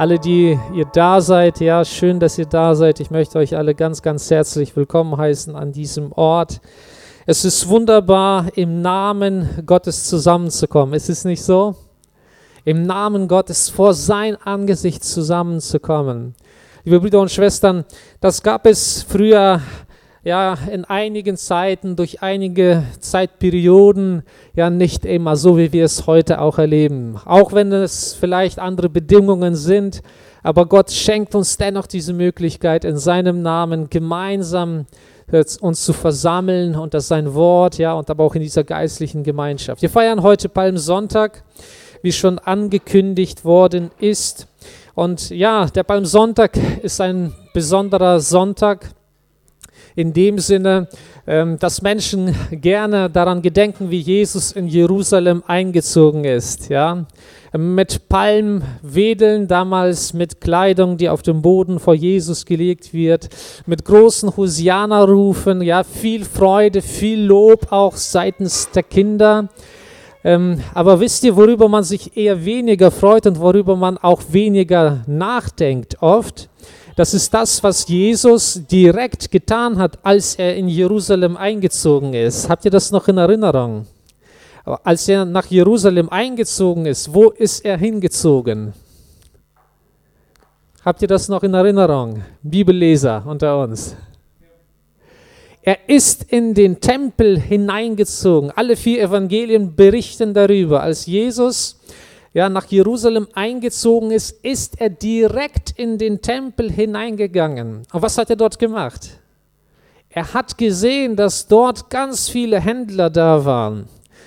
alle, die ihr da seid, ja, schön, dass ihr da seid. Ich möchte euch alle ganz, ganz herzlich willkommen heißen an diesem Ort. Es ist wunderbar, im Namen Gottes zusammenzukommen. Ist es nicht so? Im Namen Gottes vor sein Angesicht zusammenzukommen. Liebe Brüder und Schwestern, das gab es früher ja in einigen Zeiten, durch einige Zeitperioden ja nicht immer so, wie wir es heute auch erleben. Auch wenn es vielleicht andere Bedingungen sind, aber Gott schenkt uns dennoch diese Möglichkeit, in seinem Namen gemeinsam uns zu versammeln und das sein Wort, ja, und aber auch in dieser geistlichen Gemeinschaft. Wir feiern heute Palmsonntag, wie schon angekündigt worden ist. Und ja, der Palmsonntag ist ein besonderer Sonntag in dem Sinne, ähm, dass Menschen gerne daran gedenken, wie Jesus in Jerusalem eingezogen ist. Ja? Mit Palmwedeln, damals mit Kleidung, die auf dem Boden vor Jesus gelegt wird, mit großen Hosianerrufen, ja, viel Freude, viel Lob auch seitens der Kinder. Ähm, aber wisst ihr, worüber man sich eher weniger freut und worüber man auch weniger nachdenkt oft? Das ist das, was Jesus direkt getan hat, als er in Jerusalem eingezogen ist. Habt ihr das noch in Erinnerung? Als er nach Jerusalem eingezogen ist, wo ist er hingezogen? Habt ihr das noch in Erinnerung? Bibelleser unter uns. Er ist in den Tempel hineingezogen. Alle vier Evangelien berichten darüber, als Jesus ja, nach Jerusalem eingezogen ist, ist er direkt in den Tempel hineingegangen. Und was hat er dort gemacht? Er hat gesehen, dass dort ganz viele Händler da waren,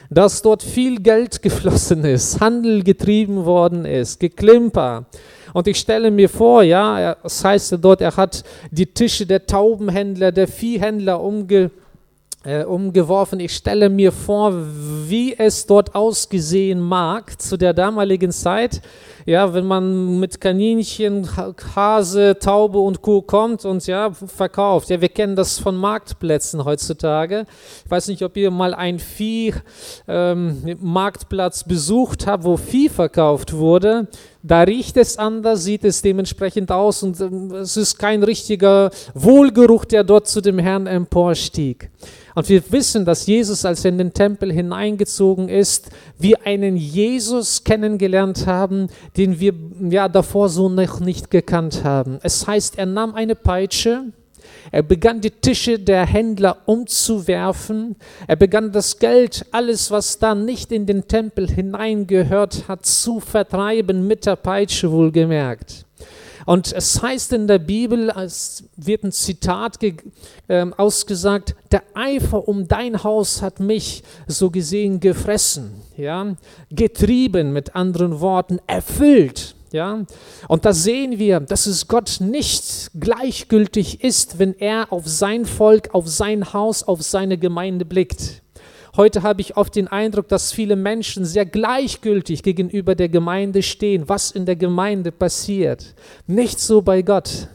dass dort viel Geld geflossen ist, Handel getrieben worden ist, Geklimper. Und ich stelle mir vor, ja, das heißt dort, er hat die Tische der Taubenhändler, der Viehhändler umge äh, umgeworfen. Ich stelle mir vor, wie es dort ausgesehen mag zu der damaligen Zeit. Ja, wenn man mit Kaninchen, Hase, Taube und Kuh kommt und ja, verkauft. Ja, wir kennen das von Marktplätzen heutzutage. Ich weiß nicht, ob ihr mal einen Vieh-Marktplatz ähm, besucht habt, wo Vieh verkauft wurde. Da riecht es anders, sieht es dementsprechend aus und ähm, es ist kein richtiger Wohlgeruch, der dort zu dem Herrn emporstieg. Und wir wissen, dass Jesus, als er in den Tempel hineingezogen ist, wir einen Jesus kennengelernt haben, den wir ja davor so noch nicht gekannt haben. Es heißt, er nahm eine Peitsche, er begann die Tische der Händler umzuwerfen. Er begann das Geld, alles, was da nicht in den Tempel hineingehört hat, zu vertreiben, mit der Peitsche wohlgemerkt. Und es heißt in der Bibel, es wird ein Zitat äh, ausgesagt, der Eifer um dein Haus hat mich so gesehen gefressen, ja, getrieben mit anderen Worten, erfüllt. Ja? Und da sehen wir, dass es Gott nicht gleichgültig ist, wenn er auf sein Volk, auf sein Haus, auf seine Gemeinde blickt. Heute habe ich oft den Eindruck, dass viele Menschen sehr gleichgültig gegenüber der Gemeinde stehen, was in der Gemeinde passiert. Nicht so bei Gott.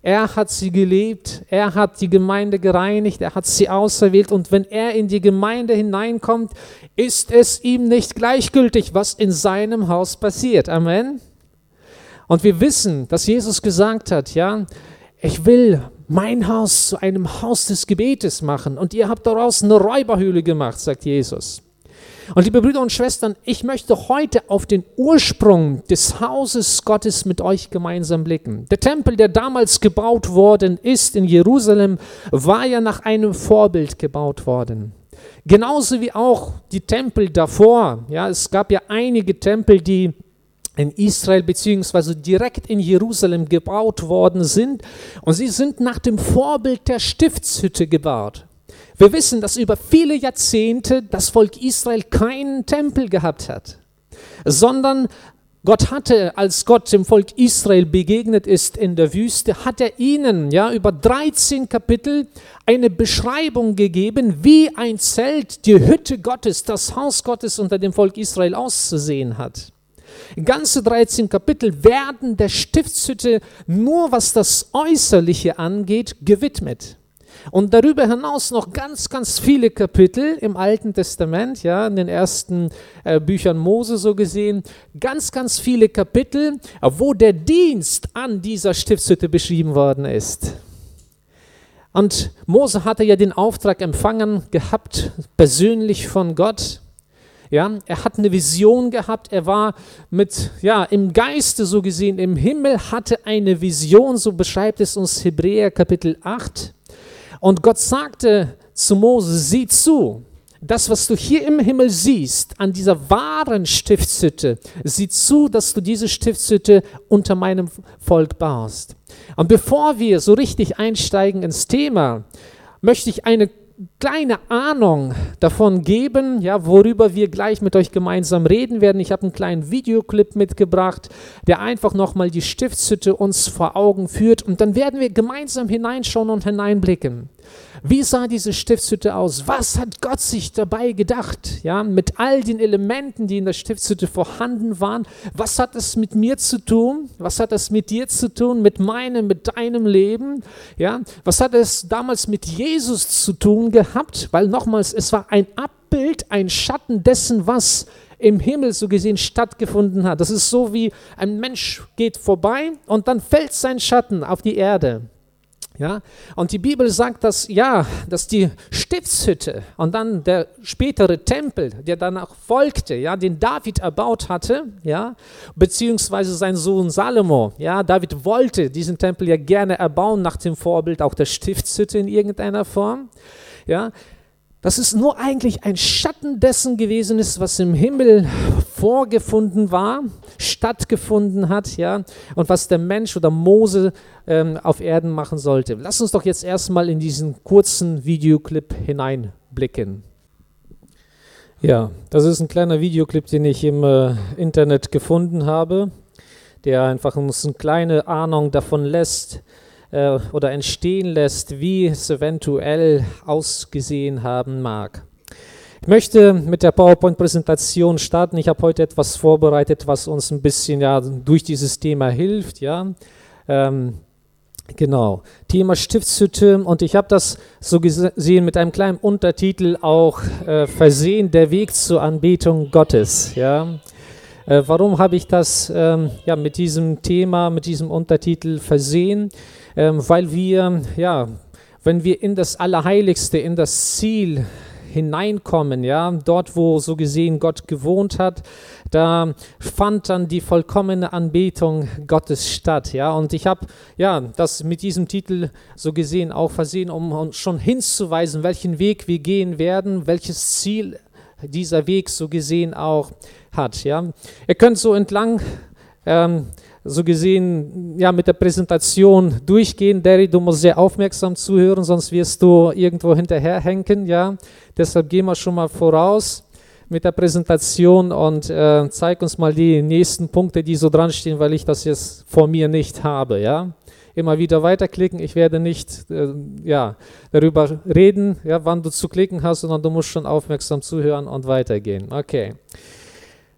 Er hat sie gelebt, er hat die Gemeinde gereinigt, er hat sie auserwählt und wenn er in die Gemeinde hineinkommt, ist es ihm nicht gleichgültig, was in seinem Haus passiert. Amen. Und wir wissen, dass Jesus gesagt hat, ja, ich will mein Haus zu einem Haus des Gebetes machen und ihr habt daraus eine Räuberhöhle gemacht, sagt Jesus. Und liebe Brüder und Schwestern, ich möchte heute auf den Ursprung des Hauses Gottes mit euch gemeinsam blicken. Der Tempel, der damals gebaut worden ist in Jerusalem, war ja nach einem Vorbild gebaut worden. Genauso wie auch die Tempel davor. Ja, es gab ja einige Tempel, die in Israel beziehungsweise direkt in Jerusalem gebaut worden sind. Und sie sind nach dem Vorbild der Stiftshütte gebaut. Wir wissen, dass über viele Jahrzehnte das Volk Israel keinen Tempel gehabt hat, sondern Gott hatte, als Gott dem Volk Israel begegnet ist in der Wüste, hat er ihnen ja über 13 Kapitel eine Beschreibung gegeben, wie ein Zelt, die Hütte Gottes, das Haus Gottes unter dem Volk Israel auszusehen hat. Ganze 13 Kapitel werden der Stiftshütte nur was das Äußerliche angeht gewidmet. Und darüber hinaus noch ganz, ganz viele Kapitel im Alten Testament, ja, in den ersten äh, Büchern Mose so gesehen, ganz, ganz viele Kapitel, wo der Dienst an dieser Stiftshütte beschrieben worden ist. Und Mose hatte ja den Auftrag empfangen gehabt, persönlich von Gott. Ja, er hat eine Vision gehabt, er war mit, ja, im Geiste so gesehen, im Himmel hatte eine Vision, so beschreibt es uns Hebräer Kapitel 8. Und Gott sagte zu Mose, sieh zu, das, was du hier im Himmel siehst, an dieser wahren Stiftshütte, sieh zu, dass du diese Stiftshütte unter meinem Volk baust. Und bevor wir so richtig einsteigen ins Thema, möchte ich eine kleine Ahnung davon geben, ja, worüber wir gleich mit euch gemeinsam reden werden. Ich habe einen kleinen Videoclip mitgebracht, der einfach nochmal die Stiftshütte uns vor Augen führt und dann werden wir gemeinsam hineinschauen und hineinblicken. Wie sah diese Stiftshütte aus? Was hat Gott sich dabei gedacht? Ja, mit all den Elementen, die in der Stiftshütte vorhanden waren. Was hat es mit mir zu tun? Was hat es mit dir zu tun? Mit meinem, mit deinem Leben? Ja, was hat es damals mit Jesus zu tun gehabt? Weil nochmals, es war ein Abbild, ein Schatten dessen, was im Himmel so gesehen stattgefunden hat. Das ist so wie ein Mensch geht vorbei und dann fällt sein Schatten auf die Erde. Ja? Und die Bibel sagt, dass ja, dass die Stiftshütte und dann der spätere Tempel, der danach folgte, ja, den David erbaut hatte, ja, beziehungsweise sein Sohn Salomo, ja, David wollte diesen Tempel ja gerne erbauen nach dem Vorbild auch der Stiftshütte in irgendeiner Form, ja, dass es nur eigentlich ein Schatten dessen gewesen ist, was im Himmel vorgefunden war, stattgefunden hat, ja, und was der Mensch oder Mose ähm, auf Erden machen sollte. Lass uns doch jetzt erstmal in diesen kurzen Videoclip hineinblicken. Ja, das ist ein kleiner Videoclip, den ich im äh, Internet gefunden habe, der einfach uns eine kleine Ahnung davon lässt, äh, oder entstehen lässt, wie es eventuell ausgesehen haben mag. Ich möchte mit der PowerPoint-Präsentation starten. Ich habe heute etwas vorbereitet, was uns ein bisschen ja, durch dieses Thema hilft. Ja. Ähm, Genau, Thema Stiftshütte und ich habe das so gesehen mit einem kleinen Untertitel auch äh, versehen, der Weg zur Anbetung Gottes. Ja. Äh, warum habe ich das ähm, ja, mit diesem Thema, mit diesem Untertitel versehen? Ähm, weil wir, ja, wenn wir in das Allerheiligste, in das Ziel hineinkommen, ja, dort, wo so gesehen Gott gewohnt hat, da fand dann die vollkommene Anbetung Gottes statt, ja, und ich habe, ja, das mit diesem Titel so gesehen auch versehen, um schon hinzuweisen, welchen Weg wir gehen werden, welches Ziel dieser Weg so gesehen auch hat, ja. Ihr könnt so entlang ähm, so gesehen ja mit der Präsentation durchgehen. Derry, du musst sehr aufmerksam zuhören, sonst wirst du irgendwo hinterherhängen. Ja? Deshalb gehen wir schon mal voraus mit der Präsentation und äh, zeig uns mal die nächsten Punkte, die so dran stehen, weil ich das jetzt vor mir nicht habe. Ja? Immer wieder weiterklicken. Ich werde nicht äh, ja, darüber reden, ja, wann du zu klicken hast, sondern du musst schon aufmerksam zuhören und weitergehen. Okay.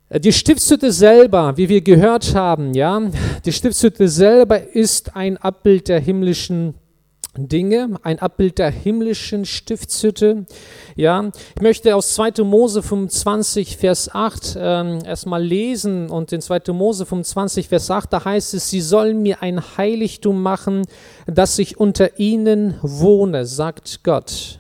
Äh, die Stiftshütte selber, wie wir gehört haben, ja, die Stiftshütte selber ist ein Abbild der himmlischen Dinge, ein Abbild der himmlischen Stiftshütte. Ja, ich möchte aus 2. Mose 25, Vers 8 ähm, erstmal lesen und in 2. Mose 25, Vers 8, da heißt es, sie sollen mir ein Heiligtum machen, dass ich unter ihnen wohne, sagt Gott.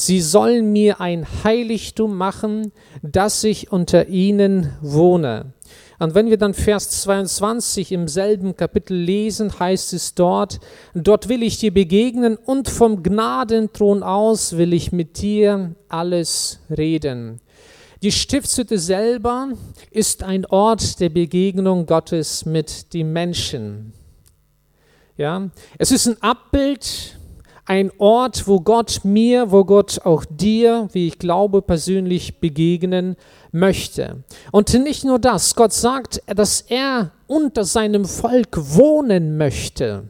Sie sollen mir ein Heiligtum machen, dass ich unter ihnen wohne. Und wenn wir dann Vers 22 im selben Kapitel lesen, heißt es dort, dort will ich dir begegnen und vom Gnadenthron aus will ich mit dir alles reden. Die Stiftshütte selber ist ein Ort der Begegnung Gottes mit den Menschen. Ja, es ist ein Abbild ein Ort, wo Gott mir, wo Gott auch dir, wie ich glaube, persönlich begegnen möchte. Und nicht nur das, Gott sagt, dass er unter seinem Volk wohnen möchte.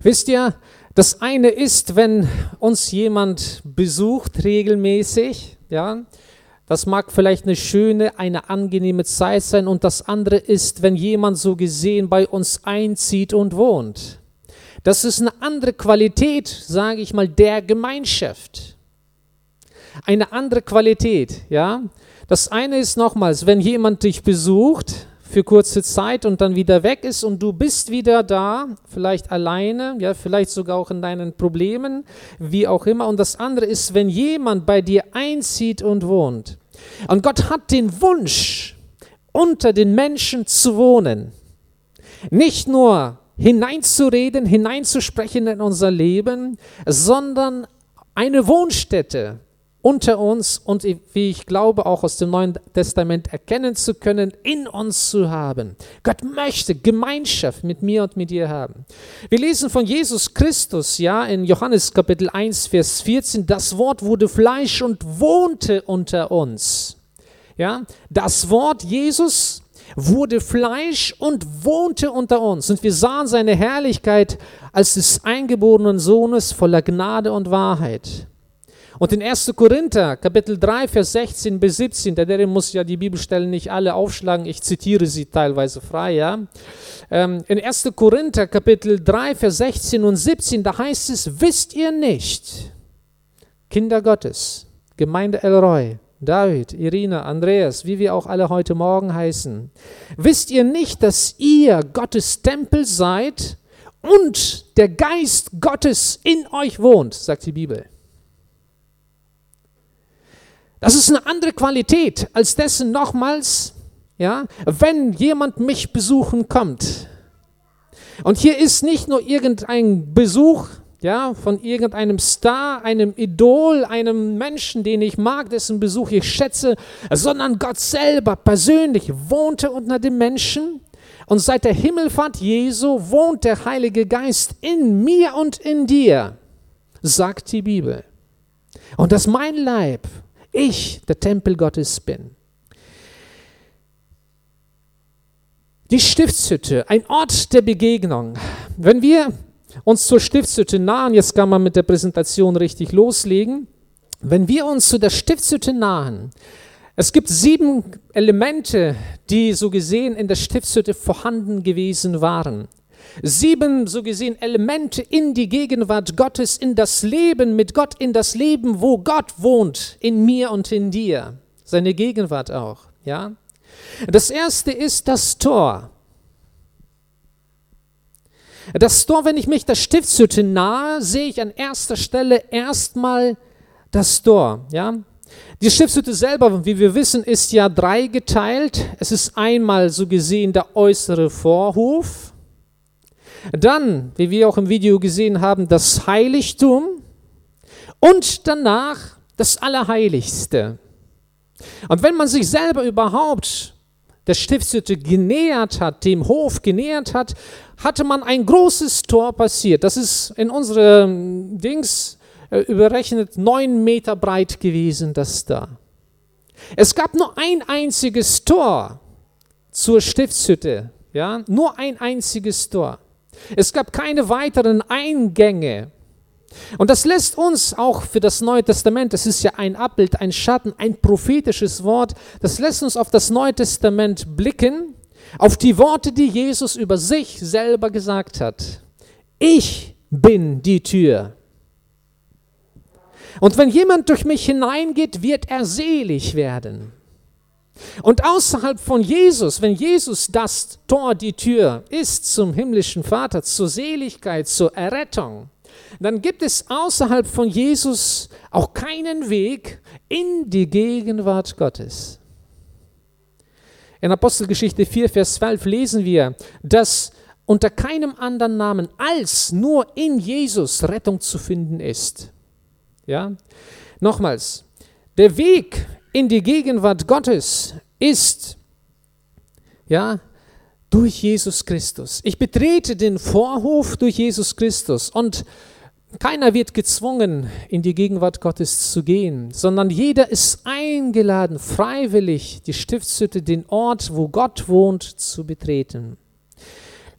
Wisst ihr, das eine ist, wenn uns jemand besucht regelmäßig, ja, das mag vielleicht eine schöne, eine angenehme Zeit sein und das andere ist, wenn jemand so gesehen bei uns einzieht und wohnt. Das ist eine andere Qualität, sage ich mal, der Gemeinschaft. Eine andere Qualität, ja. Das eine ist nochmals, wenn jemand dich besucht für kurze Zeit und dann wieder weg ist und du bist wieder da, vielleicht alleine, ja, vielleicht sogar auch in deinen Problemen, wie auch immer. Und das andere ist, wenn jemand bei dir einzieht und wohnt. Und Gott hat den Wunsch, unter den Menschen zu wohnen. Nicht nur hineinzureden, hineinzusprechen in unser Leben, sondern eine Wohnstätte unter uns und wie ich glaube auch aus dem Neuen Testament erkennen zu können, in uns zu haben. Gott möchte Gemeinschaft mit mir und mit dir haben. Wir lesen von Jesus Christus, ja, in Johannes Kapitel 1, Vers 14, das Wort wurde Fleisch und wohnte unter uns. Ja, das Wort Jesus wurde Fleisch und wohnte unter uns. Und wir sahen seine Herrlichkeit als des eingeborenen Sohnes voller Gnade und Wahrheit. Und in 1. Korinther, Kapitel 3, Vers 16 bis 17, der, der muss ja die Bibelstellen nicht alle aufschlagen, ich zitiere sie teilweise frei, ja. Ähm, in 1. Korinther, Kapitel 3, Vers 16 und 17, da heißt es, wisst ihr nicht, Kinder Gottes, Gemeinde Elroy, David, Irina, Andreas, wie wir auch alle heute Morgen heißen, wisst ihr nicht, dass ihr Gottes Tempel seid und der Geist Gottes in euch wohnt, sagt die Bibel. Das ist eine andere Qualität als dessen nochmals, ja, wenn jemand mich besuchen kommt. Und hier ist nicht nur irgendein Besuch, ja, von irgendeinem Star, einem Idol, einem Menschen, den ich mag, dessen Besuch ich schätze, sondern Gott selber persönlich wohnte unter den Menschen. Und seit der Himmelfahrt Jesu wohnt der Heilige Geist in mir und in dir, sagt die Bibel. Und dass mein Leib ich der Tempel Gottes bin. Die Stiftshütte, ein Ort der Begegnung. Wenn wir uns zur Stiftshütte nahen, jetzt kann man mit der Präsentation richtig loslegen, wenn wir uns zu der Stiftshütte nahen, es gibt sieben Elemente, die so gesehen in der Stiftshütte vorhanden gewesen waren sieben, so gesehen, Elemente in die Gegenwart Gottes, in das Leben mit Gott, in das Leben, wo Gott wohnt, in mir und in dir. Seine Gegenwart auch, ja. Das erste ist das Tor. Das Tor, wenn ich mich der Stiftshütte nahe, sehe ich an erster Stelle erstmal das Tor, ja. Die Stiftshütte selber, wie wir wissen, ist ja dreigeteilt. Es ist einmal so gesehen der äußere Vorhof, dann, wie wir auch im Video gesehen haben, das Heiligtum und danach das Allerheiligste. Und wenn man sich selber überhaupt der Stiftshütte genähert hat, dem Hof genähert hat, hatte man ein großes Tor passiert. Das ist in unserem Dings äh, überrechnet neun Meter breit gewesen, das da. Es gab nur ein einziges Tor zur Stiftshütte, ja, nur ein einziges Tor. Es gab keine weiteren Eingänge. Und das lässt uns auch für das Neue Testament, das ist ja ein Abbild, ein Schatten, ein prophetisches Wort, das lässt uns auf das Neue Testament blicken, auf die Worte, die Jesus über sich selber gesagt hat. Ich bin die Tür. Und wenn jemand durch mich hineingeht, wird er selig werden. Und außerhalb von Jesus, wenn Jesus das Tor, die Tür ist zum himmlischen Vater, zur Seligkeit, zur Errettung, dann gibt es außerhalb von Jesus auch keinen Weg in die Gegenwart Gottes. In Apostelgeschichte 4, Vers 12 lesen wir, dass unter keinem anderen Namen als nur in Jesus Rettung zu finden ist. Ja? Nochmals, der Weg in die Gegenwart Gottes ist, ja, durch Jesus Christus. Ich betrete den Vorhof durch Jesus Christus und keiner wird gezwungen, in die Gegenwart Gottes zu gehen, sondern jeder ist eingeladen, freiwillig die Stiftshütte, den Ort, wo Gott wohnt, zu betreten.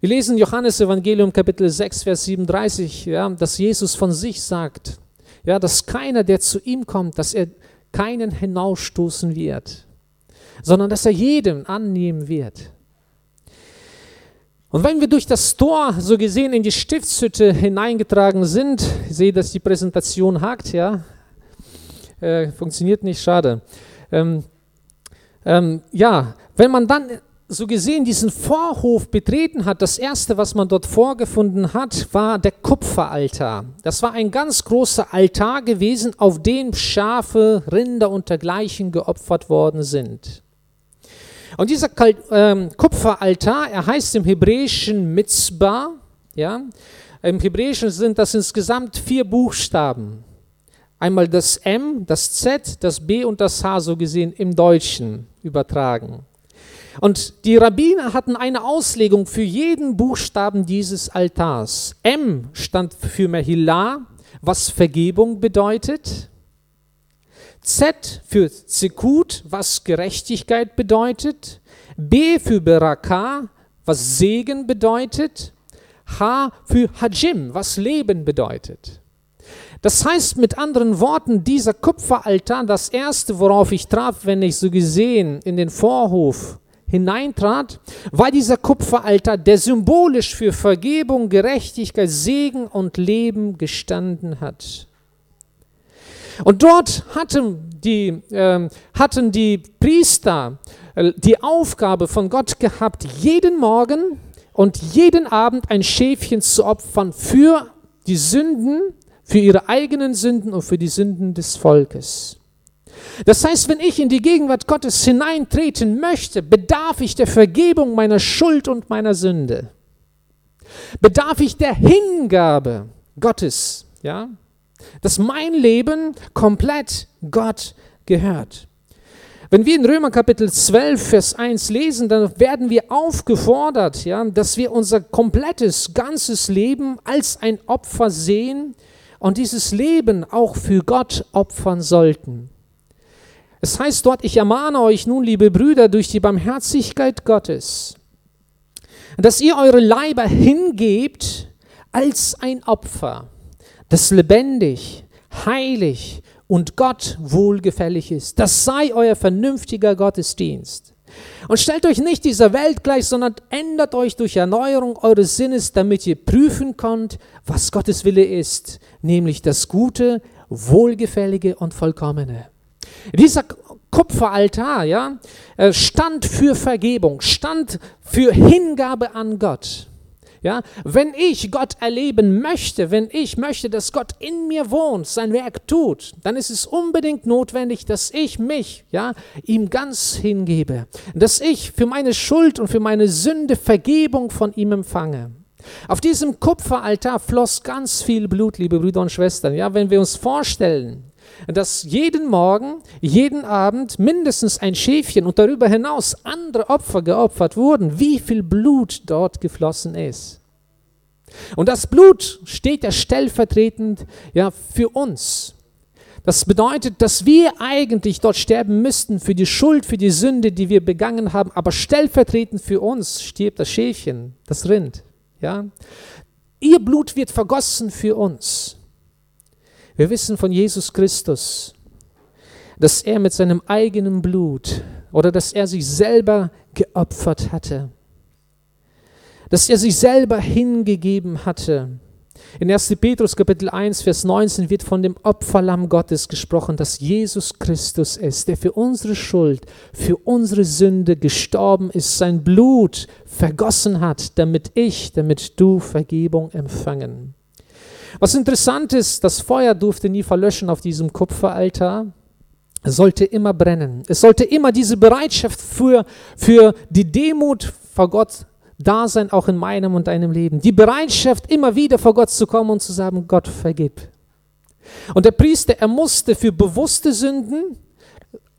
Wir lesen Johannes Evangelium Kapitel 6, Vers 37, ja, dass Jesus von sich sagt, ja, dass keiner, der zu ihm kommt, dass er keinen hinausstoßen wird, sondern dass er jedem annehmen wird. Und wenn wir durch das Tor so gesehen in die Stiftshütte hineingetragen sind, ich sehe, dass die Präsentation hakt, ja, äh, funktioniert nicht, schade. Ähm, ähm, ja, wenn man dann so gesehen diesen Vorhof betreten hat, das erste, was man dort vorgefunden hat, war der Kupferaltar. Das war ein ganz großer Altar gewesen, auf dem Schafe, Rinder und dergleichen geopfert worden sind. Und dieser ähm, Kupferaltar, er heißt im Hebräischen Mitzbah. Ja? Im Hebräischen sind das insgesamt vier Buchstaben. Einmal das M, das Z, das B und das H so gesehen im Deutschen übertragen. Und die Rabbiner hatten eine Auslegung für jeden Buchstaben dieses Altars. M stand für Mehillah, was Vergebung bedeutet. Z für Zekut, was Gerechtigkeit bedeutet. B für Beraka, was Segen bedeutet. H für Hajim, was Leben bedeutet. Das heißt mit anderen Worten, dieser Kupferaltar, das erste, worauf ich traf, wenn ich so gesehen in den Vorhof hineintrat, war dieser Kupferaltar, der symbolisch für Vergebung, Gerechtigkeit, Segen und Leben gestanden hat. Und dort hatten die, äh, hatten die Priester äh, die Aufgabe von Gott gehabt, jeden Morgen und jeden Abend ein Schäfchen zu opfern für die Sünden, für ihre eigenen Sünden und für die Sünden des Volkes. Das heißt, wenn ich in die Gegenwart Gottes hineintreten möchte, bedarf ich der Vergebung meiner Schuld und meiner Sünde. Bedarf ich der Hingabe Gottes, ja? Dass mein Leben komplett Gott gehört. Wenn wir in Römer Kapitel 12, Vers 1 lesen, dann werden wir aufgefordert, ja, dass wir unser komplettes, ganzes Leben als ein Opfer sehen und dieses Leben auch für Gott opfern sollten. Es heißt dort, ich ermahne euch nun, liebe Brüder, durch die Barmherzigkeit Gottes, dass ihr eure Leiber hingebt als ein Opfer, das lebendig, heilig und Gott wohlgefällig ist. Das sei euer vernünftiger Gottesdienst. Und stellt euch nicht dieser Welt gleich, sondern ändert euch durch Erneuerung eures Sinnes, damit ihr prüfen könnt, was Gottes Wille ist, nämlich das Gute, Wohlgefällige und Vollkommene. Dieser Kupferaltar ja, äh, stand für Vergebung, stand für Hingabe an Gott. Ja, wenn ich Gott erleben möchte, wenn ich möchte, dass Gott in mir wohnt, sein Werk tut, dann ist es unbedingt notwendig, dass ich mich, ja, ihm ganz hingebe, dass ich für meine Schuld und für meine Sünde Vergebung von ihm empfange. Auf diesem Kupferaltar floss ganz viel Blut, liebe Brüder und Schwestern. Ja, wenn wir uns vorstellen, dass jeden Morgen, jeden Abend mindestens ein Schäfchen und darüber hinaus andere Opfer geopfert wurden, wie viel Blut dort geflossen ist. Und das Blut steht ja stellvertretend ja, für uns. Das bedeutet, dass wir eigentlich dort sterben müssten für die Schuld, für die Sünde, die wir begangen haben, aber stellvertretend für uns stirbt das Schäfchen, das Rind. Ja? Ihr Blut wird vergossen für uns. Wir wissen von Jesus Christus, dass er mit seinem eigenen Blut oder dass er sich selber geopfert hatte, dass er sich selber hingegeben hatte. In 1. Petrus Kapitel 1, Vers 19 wird von dem Opferlamm Gottes gesprochen, dass Jesus Christus ist, der für unsere Schuld, für unsere Sünde gestorben ist, sein Blut vergossen hat, damit ich, damit du Vergebung empfangen. Was interessant ist, das Feuer durfte nie verlöschen auf diesem Kupferaltar. Es sollte immer brennen. Es sollte immer diese Bereitschaft für, für die Demut vor Gott da sein, auch in meinem und deinem Leben. Die Bereitschaft, immer wieder vor Gott zu kommen und zu sagen, Gott, vergib. Und der Priester, er musste für bewusste Sünden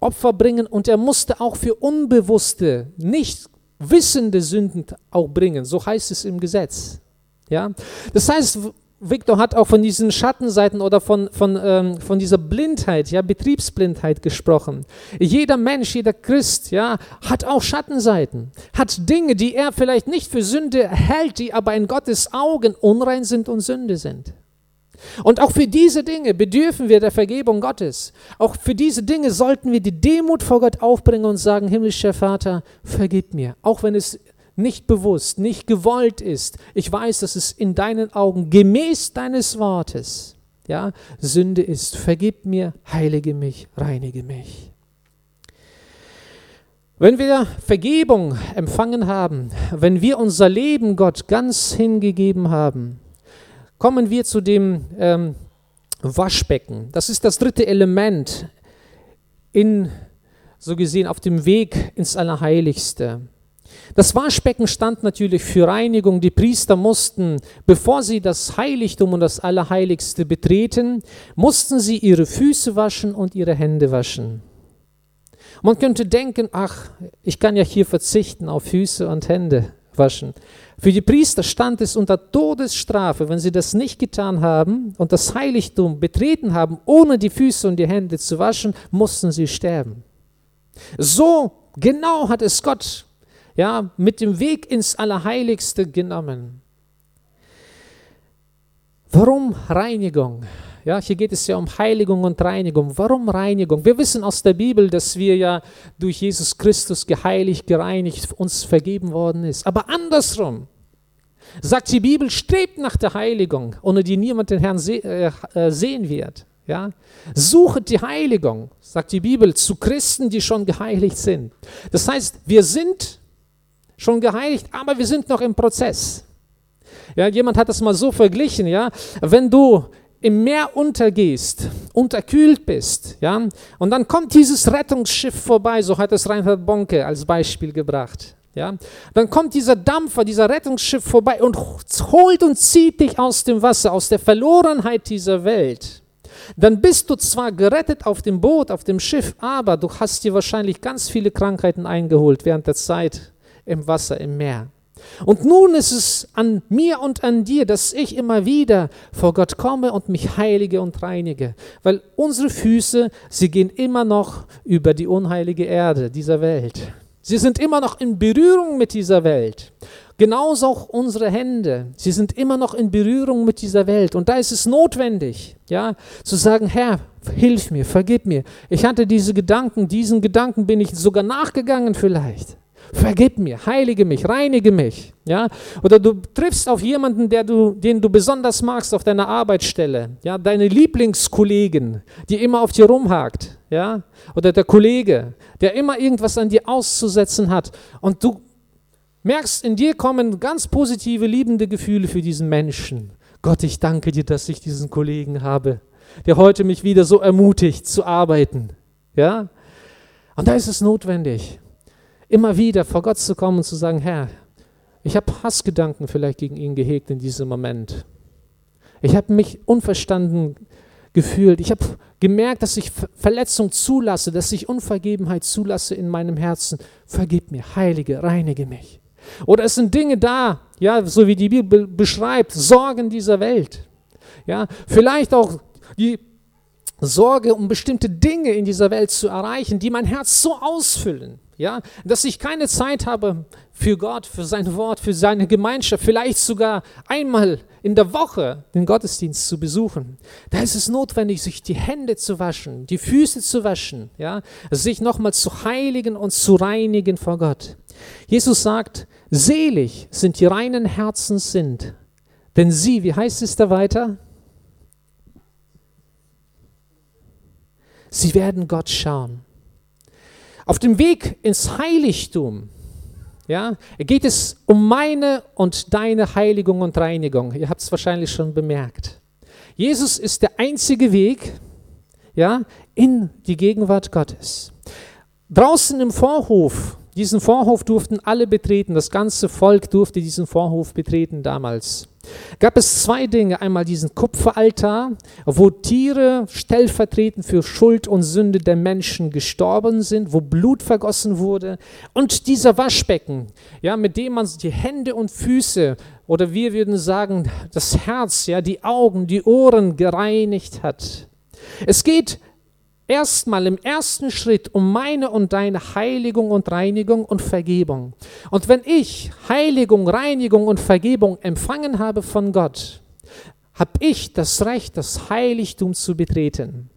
Opfer bringen und er musste auch für unbewusste, nicht wissende Sünden auch bringen. So heißt es im Gesetz. Ja? Das heißt, Victor hat auch von diesen Schattenseiten oder von, von, ähm, von dieser Blindheit, ja, Betriebsblindheit gesprochen. Jeder Mensch, jeder Christ, ja, hat auch Schattenseiten, hat Dinge, die er vielleicht nicht für Sünde hält, die aber in Gottes Augen unrein sind und Sünde sind. Und auch für diese Dinge bedürfen wir der Vergebung Gottes. Auch für diese Dinge sollten wir die Demut vor Gott aufbringen und sagen, himmlischer Vater, vergib mir. Auch wenn es nicht bewusst, nicht gewollt ist. Ich weiß, dass es in deinen Augen gemäß deines Wortes, ja, Sünde ist. Vergib mir, heilige mich, reinige mich. Wenn wir Vergebung empfangen haben, wenn wir unser Leben Gott ganz hingegeben haben, kommen wir zu dem ähm, Waschbecken. Das ist das dritte Element in, so gesehen, auf dem Weg ins Allerheiligste. Das Waschbecken stand natürlich für Reinigung. Die Priester mussten, bevor sie das Heiligtum und das Allerheiligste betreten, mussten sie ihre Füße waschen und ihre Hände waschen. Man könnte denken, ach, ich kann ja hier verzichten auf Füße und Hände waschen. Für die Priester stand es unter Todesstrafe, wenn sie das nicht getan haben und das Heiligtum betreten haben, ohne die Füße und die Hände zu waschen, mussten sie sterben. So genau hat es Gott ja, mit dem Weg ins Allerheiligste genommen. Warum Reinigung? Ja, hier geht es ja um Heiligung und Reinigung. Warum Reinigung? Wir wissen aus der Bibel, dass wir ja durch Jesus Christus geheiligt, gereinigt, uns vergeben worden ist. Aber andersrum sagt die Bibel, strebt nach der Heiligung, ohne die niemand den Herrn se äh, äh sehen wird. Ja? Suchet die Heiligung, sagt die Bibel, zu Christen, die schon geheiligt sind. Das heißt, wir sind schon geheiligt, aber wir sind noch im Prozess. Ja, jemand hat das mal so verglichen, ja, wenn du im Meer untergehst, unterkühlt bist, ja, und dann kommt dieses Rettungsschiff vorbei, so hat es Reinhard Bonke als Beispiel gebracht. Ja, dann kommt dieser Dampfer, dieser Rettungsschiff vorbei und holt und zieht dich aus dem Wasser, aus der Verlorenheit dieser Welt. Dann bist du zwar gerettet auf dem Boot, auf dem Schiff, aber du hast dir wahrscheinlich ganz viele Krankheiten eingeholt während der Zeit im Wasser, im Meer. Und nun ist es an mir und an dir, dass ich immer wieder vor Gott komme und mich heilige und reinige, weil unsere Füße, sie gehen immer noch über die unheilige Erde dieser Welt. Sie sind immer noch in Berührung mit dieser Welt. Genauso auch unsere Hände. Sie sind immer noch in Berührung mit dieser Welt. Und da ist es notwendig, ja, zu sagen, Herr, hilf mir, vergib mir. Ich hatte diese Gedanken, diesen Gedanken bin ich sogar nachgegangen vielleicht. Vergib mir, heilige mich, reinige mich. Ja? Oder du triffst auf jemanden, der du, den du besonders magst auf deiner Arbeitsstelle. Ja? Deine Lieblingskollegen, die immer auf dir rumhakt. Ja? Oder der Kollege, der immer irgendwas an dir auszusetzen hat. Und du merkst, in dir kommen ganz positive, liebende Gefühle für diesen Menschen. Gott, ich danke dir, dass ich diesen Kollegen habe, der heute mich wieder so ermutigt zu arbeiten. Ja? Und da ist es notwendig, immer wieder vor Gott zu kommen und zu sagen, Herr, ich habe Hassgedanken vielleicht gegen ihn gehegt in diesem Moment. Ich habe mich unverstanden gefühlt. Ich habe gemerkt, dass ich Verletzung zulasse, dass ich Unvergebenheit zulasse in meinem Herzen. Vergib mir, heilige, reinige mich. Oder es sind Dinge da, ja, so wie die Bibel beschreibt, Sorgen dieser Welt. Ja, vielleicht auch die Sorge um bestimmte Dinge in dieser Welt zu erreichen, die mein Herz so ausfüllen ja, dass ich keine Zeit habe für Gott, für sein Wort, für seine Gemeinschaft, vielleicht sogar einmal in der Woche den Gottesdienst zu besuchen. Da ist es notwendig, sich die Hände zu waschen, die Füße zu waschen, ja, sich nochmal zu heiligen und zu reinigen vor Gott. Jesus sagt, selig sind die reinen Herzens sind, denn sie, wie heißt es da weiter? Sie werden Gott schauen. Auf dem Weg ins Heiligtum ja, geht es um meine und deine Heiligung und Reinigung. Ihr habt es wahrscheinlich schon bemerkt. Jesus ist der einzige Weg ja, in die Gegenwart Gottes. Draußen im Vorhof, diesen Vorhof durften alle betreten, das ganze Volk durfte diesen Vorhof betreten damals gab es zwei Dinge. Einmal diesen Kupferaltar, wo Tiere stellvertretend für Schuld und Sünde der Menschen gestorben sind, wo Blut vergossen wurde. Und dieser Waschbecken, ja, mit dem man die Hände und Füße oder wir würden sagen, das Herz, ja, die Augen, die Ohren gereinigt hat. Es geht erstmal im ersten Schritt um meine und deine Heiligung und Reinigung und Vergebung. Und wenn ich Heiligung, Reinigung und Vergebung empfangen habe von Gott, habe ich das Recht, das Heiligtum zu betreten.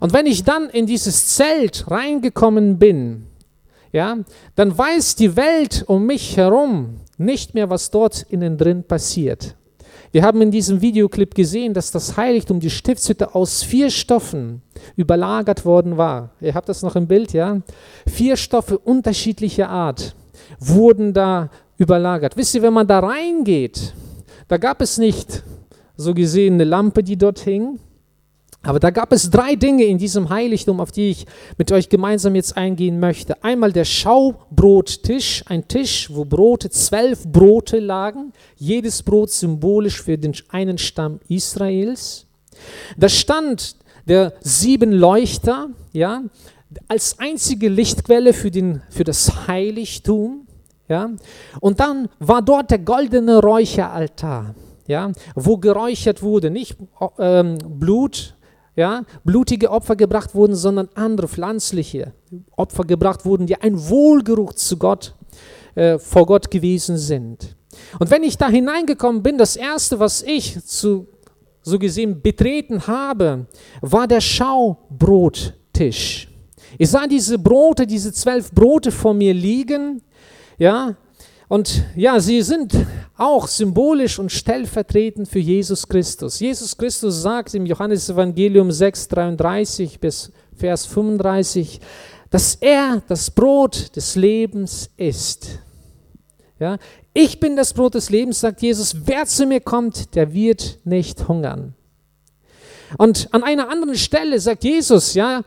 Und wenn ich dann in dieses Zelt reingekommen bin, ja, dann weiß die Welt um mich herum nicht mehr, was dort innen drin passiert. Wir haben in diesem Videoclip gesehen, dass das Heiligtum, die Stiftshütte aus vier Stoffen überlagert worden war. Ihr habt das noch im Bild, ja? Vier Stoffe unterschiedlicher Art wurden da überlagert. Wisst ihr, wenn man da reingeht, da gab es nicht so gesehen eine Lampe, die dort hing, aber da gab es drei Dinge in diesem Heiligtum, auf die ich mit euch gemeinsam jetzt eingehen möchte. Einmal der Schaubrottisch, ein Tisch, wo Brote, zwölf Brote lagen, jedes Brot symbolisch für den einen Stamm Israels. Da stand der sieben Leuchter, ja, als einzige Lichtquelle für, den, für das Heiligtum. Ja. Und dann war dort der goldene Räucheraltar, ja, wo geräuchert wurde, nicht ähm, Blut, ja, blutige Opfer gebracht wurden, sondern andere pflanzliche Opfer gebracht wurden, die ein Wohlgeruch zu Gott, äh, vor Gott gewesen sind. Und wenn ich da hineingekommen bin, das erste, was ich zu, so gesehen betreten habe, war der Schaubrottisch. Ich sah diese Brote, diese zwölf Brote vor mir liegen, ja, und ja, sie sind auch symbolisch und stellvertretend für Jesus Christus. Jesus Christus sagt im Johannesevangelium 6, 33 bis Vers 35, dass er das Brot des Lebens ist. Ja, ich bin das Brot des Lebens, sagt Jesus. Wer zu mir kommt, der wird nicht hungern. Und an einer anderen Stelle sagt Jesus, ja,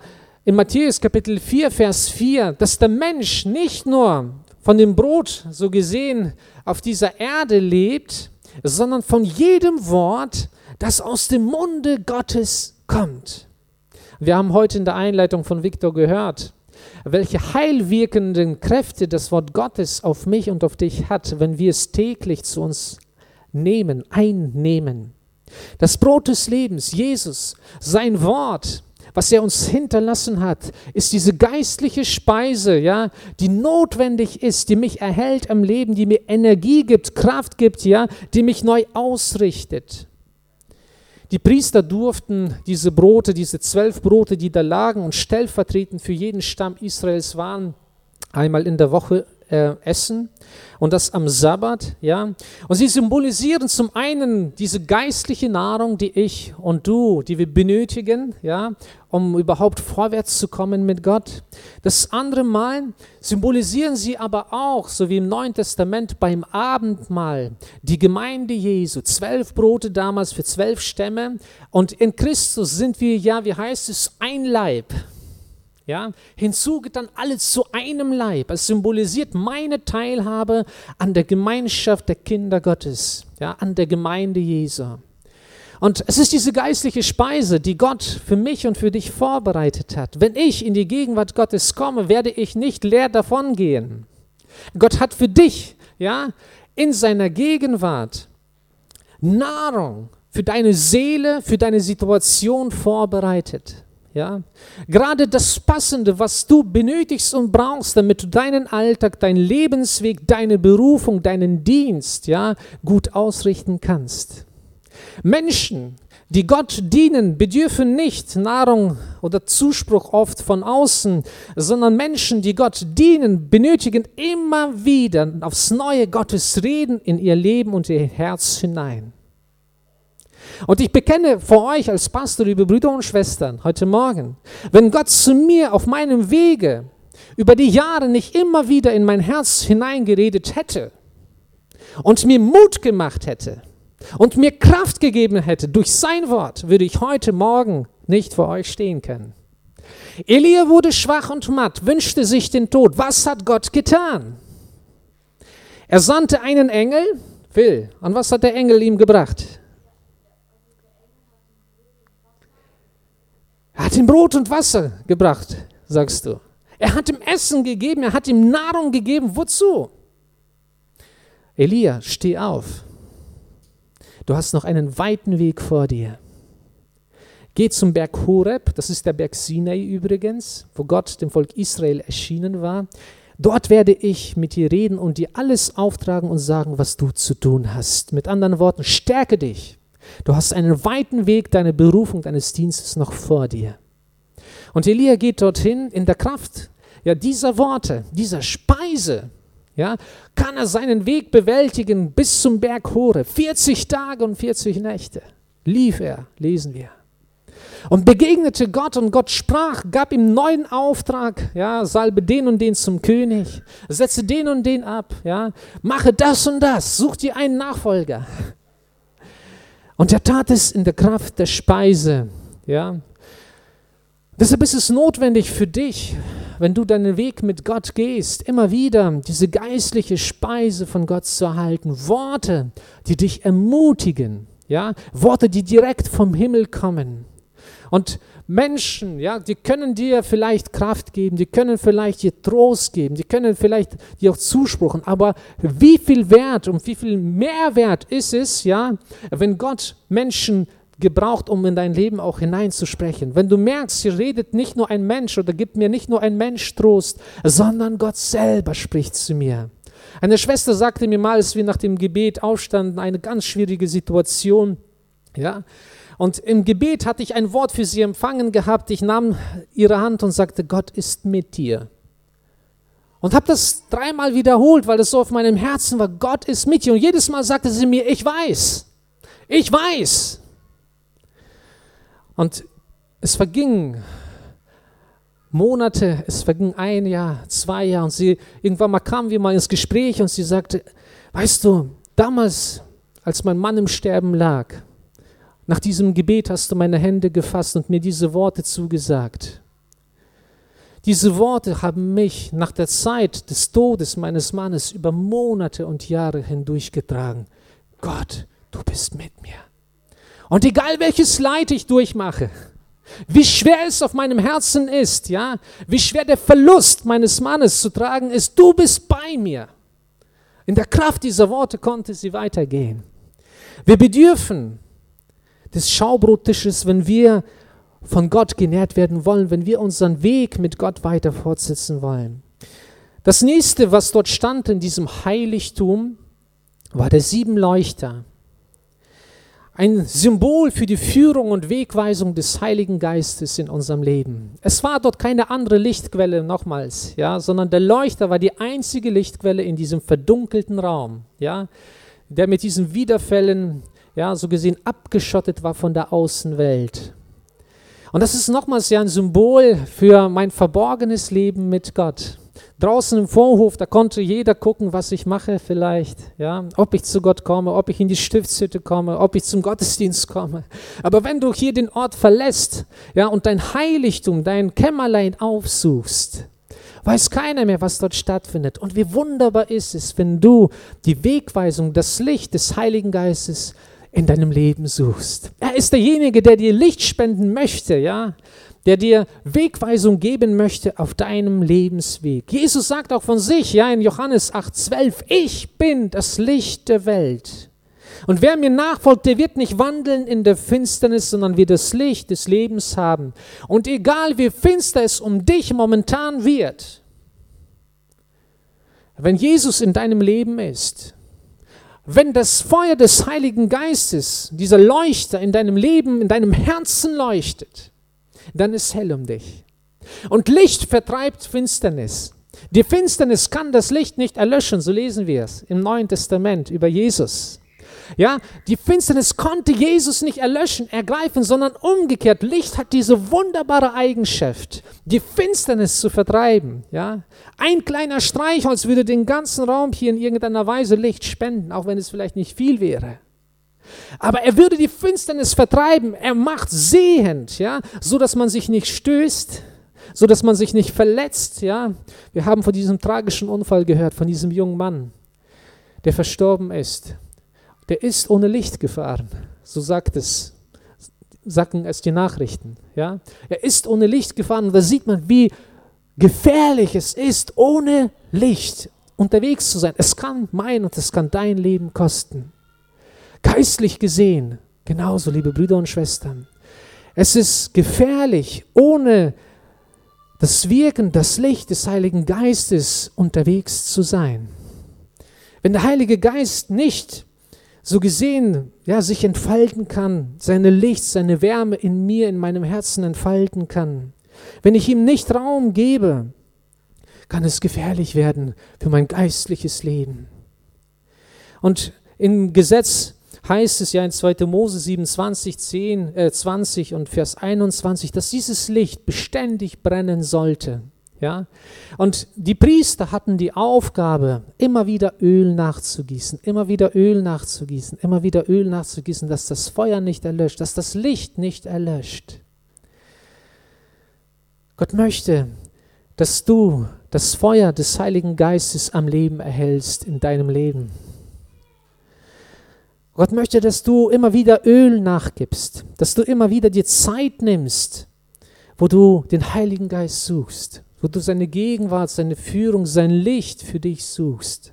in Matthäus Kapitel 4, Vers 4, dass der Mensch nicht nur von dem Brot so gesehen auf dieser Erde lebt, sondern von jedem Wort, das aus dem Munde Gottes kommt. Wir haben heute in der Einleitung von Viktor gehört, welche heilwirkenden Kräfte das Wort Gottes auf mich und auf dich hat, wenn wir es täglich zu uns nehmen, einnehmen. Das Brot des Lebens, Jesus, sein Wort, was er uns hinterlassen hat, ist diese geistliche Speise, ja, die notwendig ist, die mich erhält am Leben, die mir Energie gibt, Kraft gibt, ja, die mich neu ausrichtet. Die Priester durften diese Brote, diese zwölf Brote, die da lagen und stellvertretend für jeden Stamm Israels waren, einmal in der Woche äh, essen und das am Sabbat, ja. Und sie symbolisieren zum einen diese geistliche Nahrung, die ich und du, die wir benötigen, ja, um überhaupt vorwärts zu kommen mit Gott. Das andere Mal symbolisieren sie aber auch, so wie im Neuen Testament beim Abendmahl, die Gemeinde Jesu, zwölf Brote damals für zwölf Stämme und in Christus sind wir ja, wie heißt es, ein Leib. Ja, hinzu geht dann alles zu einem Leib. Es symbolisiert meine Teilhabe an der Gemeinschaft der Kinder Gottes, ja, an der Gemeinde Jesu. Und es ist diese geistliche Speise, die Gott für mich und für dich vorbereitet hat. Wenn ich in die Gegenwart Gottes komme, werde ich nicht leer davongehen. Gott hat für dich, ja, in seiner Gegenwart Nahrung für deine Seele, für deine Situation vorbereitet. Ja? Gerade das Passende, was du benötigst und brauchst, damit du deinen Alltag, deinen Lebensweg, deine Berufung, deinen Dienst ja, gut ausrichten kannst. Menschen, die Gott dienen, bedürfen nicht Nahrung oder Zuspruch oft von außen, sondern Menschen, die Gott dienen, benötigen immer wieder aufs neue Gottes Reden in ihr Leben und ihr Herz hinein. Und ich bekenne vor euch als Pastor, liebe Brüder und Schwestern, heute Morgen, wenn Gott zu mir auf meinem Wege über die Jahre nicht immer wieder in mein Herz hineingeredet hätte und mir Mut gemacht hätte und mir Kraft gegeben hätte durch sein Wort, würde ich heute Morgen nicht vor euch stehen können. Elia wurde schwach und matt, wünschte sich den Tod. Was hat Gott getan? Er sandte einen Engel. Phil, und was hat der Engel ihm gebracht? Er hat ihm Brot und Wasser gebracht, sagst du. Er hat ihm Essen gegeben, er hat ihm Nahrung gegeben. Wozu? Elia, steh auf. Du hast noch einen weiten Weg vor dir. Geh zum Berg Horeb, das ist der Berg Sinai übrigens, wo Gott dem Volk Israel erschienen war. Dort werde ich mit dir reden und dir alles auftragen und sagen, was du zu tun hast. Mit anderen Worten, stärke dich. Du hast einen weiten Weg deiner Berufung, deines Dienstes noch vor dir. Und Elia geht dorthin in der Kraft ja, dieser Worte, dieser Speise, ja, kann er seinen Weg bewältigen bis zum Berg Hore. 40 Tage und 40 Nächte lief er, lesen wir. Und begegnete Gott und Gott sprach, gab ihm neuen Auftrag, ja, salbe den und den zum König, setze den und den ab, ja, mache das und das, such dir einen Nachfolger. Und er tat es in der Kraft der Speise, ja. Deshalb ist es notwendig für dich, wenn du deinen Weg mit Gott gehst, immer wieder diese geistliche Speise von Gott zu erhalten. Worte, die dich ermutigen, ja, Worte, die direkt vom Himmel kommen. Und Menschen, ja, die können dir vielleicht Kraft geben, die können vielleicht dir Trost geben, die können vielleicht dir auch Zuspruch, aber wie viel Wert und wie viel Mehrwert ist es, ja, wenn Gott Menschen gebraucht, um in dein Leben auch hineinzusprechen. Wenn du merkst, hier redet nicht nur ein Mensch oder gibt mir nicht nur ein Mensch Trost, sondern Gott selber spricht zu mir. Eine Schwester sagte mir mal, als wir nach dem Gebet aufstanden, eine ganz schwierige Situation. Ja, und im Gebet hatte ich ein Wort für sie empfangen gehabt. Ich nahm ihre Hand und sagte, Gott ist mit dir. Und habe das dreimal wiederholt, weil das so auf meinem Herzen war. Gott ist mit dir. Und jedes Mal sagte sie mir, ich weiß. Ich weiß. Und es vergingen Monate, es verging ein Jahr, zwei Jahre und sie, irgendwann mal kamen wir mal ins Gespräch und sie sagte, weißt du, damals, als mein Mann im Sterben lag, nach diesem Gebet hast du meine Hände gefasst und mir diese Worte zugesagt. Diese Worte haben mich nach der Zeit des Todes meines Mannes über Monate und Jahre hindurchgetragen. Gott, du bist mit mir. Und egal welches Leid ich durchmache, wie schwer es auf meinem Herzen ist, ja, wie schwer der Verlust meines Mannes zu tragen ist, du bist bei mir. In der Kraft dieser Worte konnte sie weitergehen. Wir bedürfen des Schaubrottisches, wenn wir von Gott genährt werden wollen, wenn wir unseren Weg mit Gott weiter fortsetzen wollen. Das nächste, was dort stand in diesem Heiligtum, war der Siebenleuchter ein Symbol für die Führung und Wegweisung des Heiligen Geistes in unserem Leben. Es war dort keine andere Lichtquelle nochmals, ja, sondern der Leuchter war die einzige Lichtquelle in diesem verdunkelten Raum, ja, der mit diesen Widerfällen, ja, so gesehen abgeschottet war von der Außenwelt. Und das ist nochmals ja ein Symbol für mein verborgenes Leben mit Gott. Draußen im Vorhof, da konnte jeder gucken, was ich mache vielleicht, ja, ob ich zu Gott komme, ob ich in die Stiftshütte komme, ob ich zum Gottesdienst komme. Aber wenn du hier den Ort verlässt, ja, und dein Heiligtum, dein Kämmerlein aufsuchst, weiß keiner mehr, was dort stattfindet. Und wie wunderbar ist es, wenn du die Wegweisung, das Licht des Heiligen Geistes in deinem Leben suchst. Er ist derjenige, der dir Licht spenden möchte, ja der dir Wegweisung geben möchte auf deinem Lebensweg. Jesus sagt auch von sich, ja, in Johannes 8,12, ich bin das Licht der Welt. Und wer mir nachfolgt, der wird nicht wandeln in der Finsternis, sondern wird das Licht des Lebens haben. Und egal wie finster es um dich momentan wird, wenn Jesus in deinem Leben ist, wenn das Feuer des Heiligen Geistes, dieser Leuchter in deinem Leben, in deinem Herzen leuchtet, dann ist hell um dich. Und Licht vertreibt Finsternis. Die Finsternis kann das Licht nicht erlöschen, so lesen wir es im Neuen Testament über Jesus. Ja, die Finsternis konnte Jesus nicht erlöschen, ergreifen, sondern umgekehrt. Licht hat diese wunderbare Eigenschaft, die Finsternis zu vertreiben. Ja, ein kleiner Streichholz würde den ganzen Raum hier in irgendeiner Weise Licht spenden, auch wenn es vielleicht nicht viel wäre. Aber er würde die Finsternis vertreiben. Er macht sehend, ja, so dass man sich nicht stößt, so dass man sich nicht verletzt, ja. Wir haben von diesem tragischen Unfall gehört, von diesem jungen Mann, der verstorben ist. Der ist ohne Licht gefahren, so sagt es, sagen es die Nachrichten, ja. Er ist ohne Licht gefahren und da sieht man, wie gefährlich es ist, ohne Licht unterwegs zu sein. Es kann mein und es kann dein Leben kosten. Geistlich gesehen, genauso, liebe Brüder und Schwestern. Es ist gefährlich, ohne das Wirken, das Licht des Heiligen Geistes unterwegs zu sein. Wenn der Heilige Geist nicht so gesehen ja, sich entfalten kann, seine Licht, seine Wärme in mir, in meinem Herzen entfalten kann, wenn ich ihm nicht Raum gebe, kann es gefährlich werden für mein geistliches Leben. Und im Gesetz heißt es ja in 2. Mose 27, 10, äh, 20 und Vers 21, dass dieses Licht beständig brennen sollte. Ja? Und die Priester hatten die Aufgabe, immer wieder Öl nachzugießen, immer wieder Öl nachzugießen, immer wieder Öl nachzugießen, dass das Feuer nicht erlöscht, dass das Licht nicht erlöscht. Gott möchte, dass du das Feuer des Heiligen Geistes am Leben erhältst in deinem Leben. Gott möchte, dass du immer wieder Öl nachgibst, dass du immer wieder dir Zeit nimmst, wo du den Heiligen Geist suchst, wo du seine Gegenwart, seine Führung, sein Licht für dich suchst.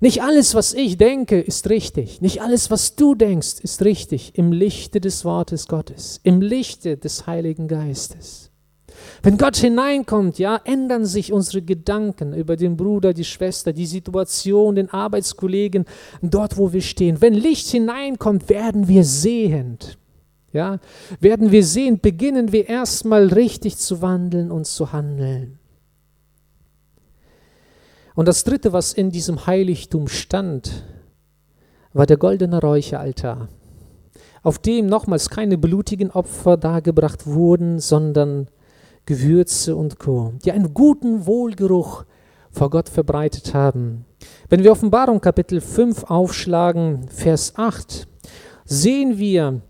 Nicht alles, was ich denke, ist richtig. Nicht alles, was du denkst, ist richtig im Lichte des Wortes Gottes, im Lichte des Heiligen Geistes. Wenn Gott hineinkommt, ja, ändern sich unsere Gedanken über den Bruder, die Schwester, die Situation, den Arbeitskollegen, dort, wo wir stehen. Wenn Licht hineinkommt, werden wir sehend. Ja, werden wir sehen, beginnen wir erstmal richtig zu wandeln und zu handeln. Und das dritte, was in diesem Heiligtum stand, war der goldene Räucheraltar, auf dem nochmals keine blutigen Opfer dargebracht wurden, sondern Gewürze und Co., die einen guten Wohlgeruch vor Gott verbreitet haben. Wenn wir Offenbarung Kapitel 5 aufschlagen, Vers 8, sehen wir,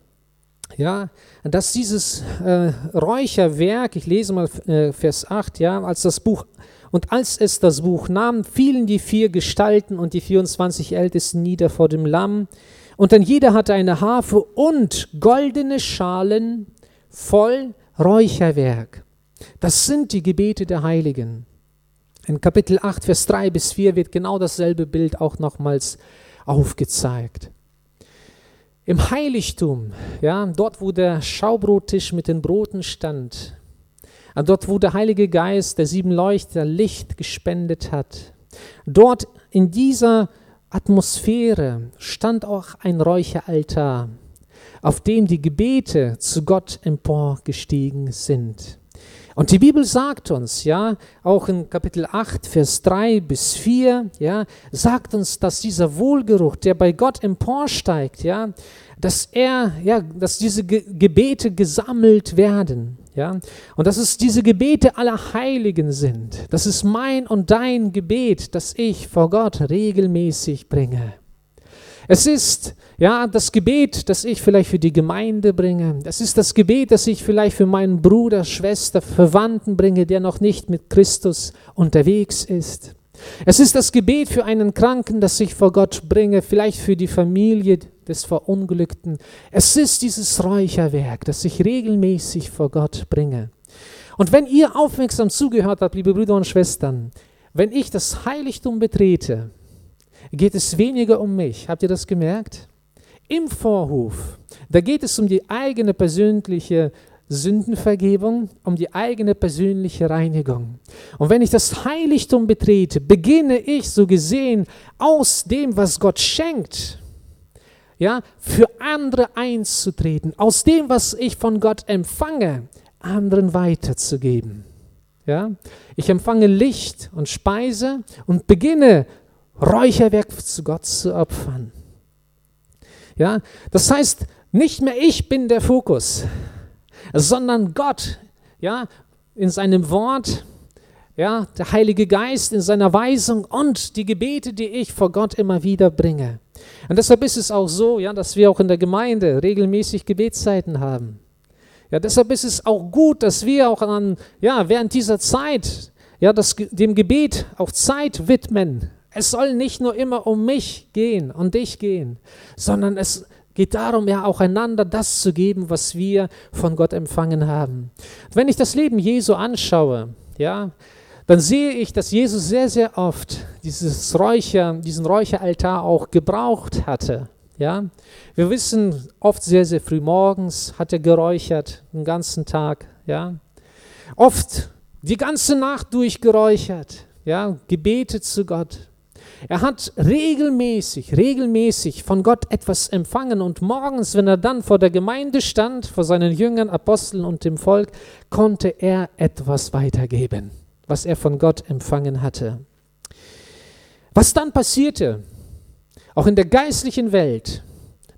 ja, dass dieses äh, Räucherwerk, ich lese mal äh, Vers 8, ja, als das Buch und als es das Buch nahm, fielen die vier Gestalten und die 24 Ältesten nieder vor dem Lamm. Und dann jeder hatte eine Harfe und goldene Schalen voll Räucherwerk. Das sind die Gebete der Heiligen. In Kapitel 8, Vers 3 bis 4 wird genau dasselbe Bild auch nochmals aufgezeigt. Im Heiligtum, ja, dort wo der Schaubrottisch mit den Broten stand, dort wo der Heilige Geist, der sieben Leuchter, Licht gespendet hat, dort in dieser Atmosphäre stand auch ein Räucheraltar, auf dem die Gebete zu Gott emporgestiegen sind. Und die Bibel sagt uns, ja, auch in Kapitel 8, Vers 3 bis 4, ja, sagt uns, dass dieser Wohlgeruch, der bei Gott emporsteigt, ja, dass er, ja, dass diese Ge Gebete gesammelt werden, ja, und dass es diese Gebete aller Heiligen sind. Das ist mein und dein Gebet, das ich vor Gott regelmäßig bringe. Es ist ja, das Gebet, das ich vielleicht für die Gemeinde bringe, das ist das Gebet, das ich vielleicht für meinen Bruder, Schwester, Verwandten bringe, der noch nicht mit Christus unterwegs ist. Es ist das Gebet für einen Kranken, das ich vor Gott bringe, vielleicht für die Familie des Verunglückten. Es ist dieses Räucherwerk, das ich regelmäßig vor Gott bringe. Und wenn ihr aufmerksam zugehört habt, liebe Brüder und Schwestern, wenn ich das Heiligtum betrete, geht es weniger um mich. Habt ihr das gemerkt? im Vorhof, da geht es um die eigene persönliche Sündenvergebung, um die eigene persönliche Reinigung. Und wenn ich das Heiligtum betrete, beginne ich so gesehen aus dem, was Gott schenkt, ja, für andere einzutreten, aus dem, was ich von Gott empfange, anderen weiterzugeben. Ja? Ich empfange Licht und Speise und beginne Räucherwerk zu Gott zu opfern. Ja, das heißt, nicht mehr ich bin der Fokus, sondern Gott, ja, in seinem Wort, ja, der Heilige Geist in seiner Weisung und die Gebete, die ich vor Gott immer wieder bringe. Und deshalb ist es auch so, ja, dass wir auch in der Gemeinde regelmäßig Gebetszeiten haben. Ja, deshalb ist es auch gut, dass wir auch an, ja, während dieser Zeit, ja, das, dem Gebet auch Zeit widmen, es soll nicht nur immer um mich gehen und dich gehen, sondern es geht darum, ja auch einander das zu geben, was wir von Gott empfangen haben. Wenn ich das Leben Jesu anschaue, ja, dann sehe ich, dass Jesus sehr, sehr oft dieses Räucher, diesen Räucheraltar auch gebraucht hatte. Ja, wir wissen, oft sehr, sehr früh morgens hat er geräuchert, den ganzen Tag. Ja, oft die ganze Nacht durchgeräuchert. Ja, Gebete zu Gott. Er hat regelmäßig, regelmäßig von Gott etwas empfangen und morgens, wenn er dann vor der Gemeinde stand, vor seinen Jüngern, Aposteln und dem Volk, konnte er etwas weitergeben. was er von Gott empfangen hatte. Was dann passierte, auch in der geistlichen Welt,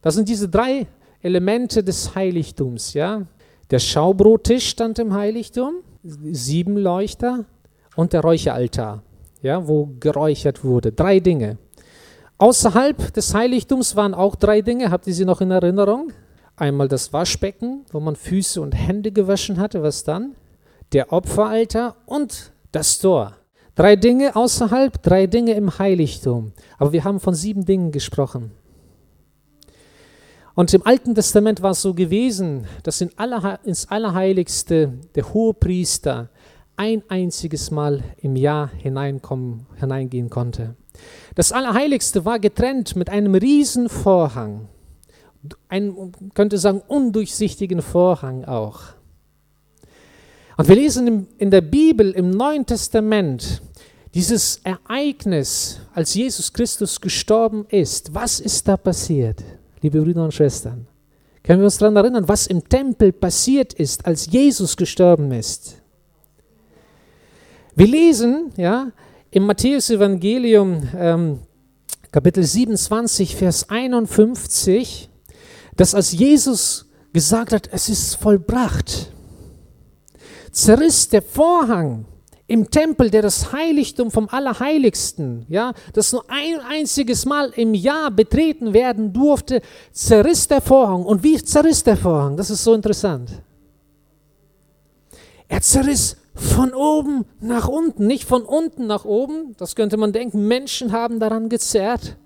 das sind diese drei Elemente des Heiligtums, ja. Der Schaubrottisch stand im Heiligtum, sieben Leuchter und der Räucheraltar, ja, wo geräuchert wurde. Drei Dinge. Außerhalb des Heiligtums waren auch drei Dinge, habt ihr sie noch in Erinnerung? Einmal das Waschbecken, wo man Füße und Hände gewaschen hatte, was dann? Der Opferaltar und das Tor. Drei Dinge außerhalb, drei Dinge im Heiligtum. Aber wir haben von sieben Dingen gesprochen. Und im Alten Testament war es so gewesen, dass in aller, ins Allerheiligste der Hohepriester ein einziges Mal im Jahr hineinkommen, hineingehen konnte. Das Allerheiligste war getrennt mit einem riesen Vorhang, ein, könnte sagen, undurchsichtigen Vorhang auch. Und wir lesen in der Bibel im Neuen Testament dieses Ereignis, als Jesus Christus gestorben ist. Was ist da passiert, liebe Brüder und Schwestern? Können wir uns daran erinnern, was im Tempel passiert ist, als Jesus gestorben ist? Wir lesen, ja, im Matthäus-Evangelium, ähm, Kapitel 27, Vers 51, dass als Jesus gesagt hat, es ist vollbracht, zerriss der Vorhang im Tempel, der das Heiligtum vom Allerheiligsten, ja, das nur ein einziges Mal im Jahr betreten werden durfte, zerriss der Vorhang. Und wie zerriss der Vorhang? Das ist so interessant. Er zerriss von oben nach unten, nicht von unten nach oben, das könnte man denken, Menschen haben daran gezerrt,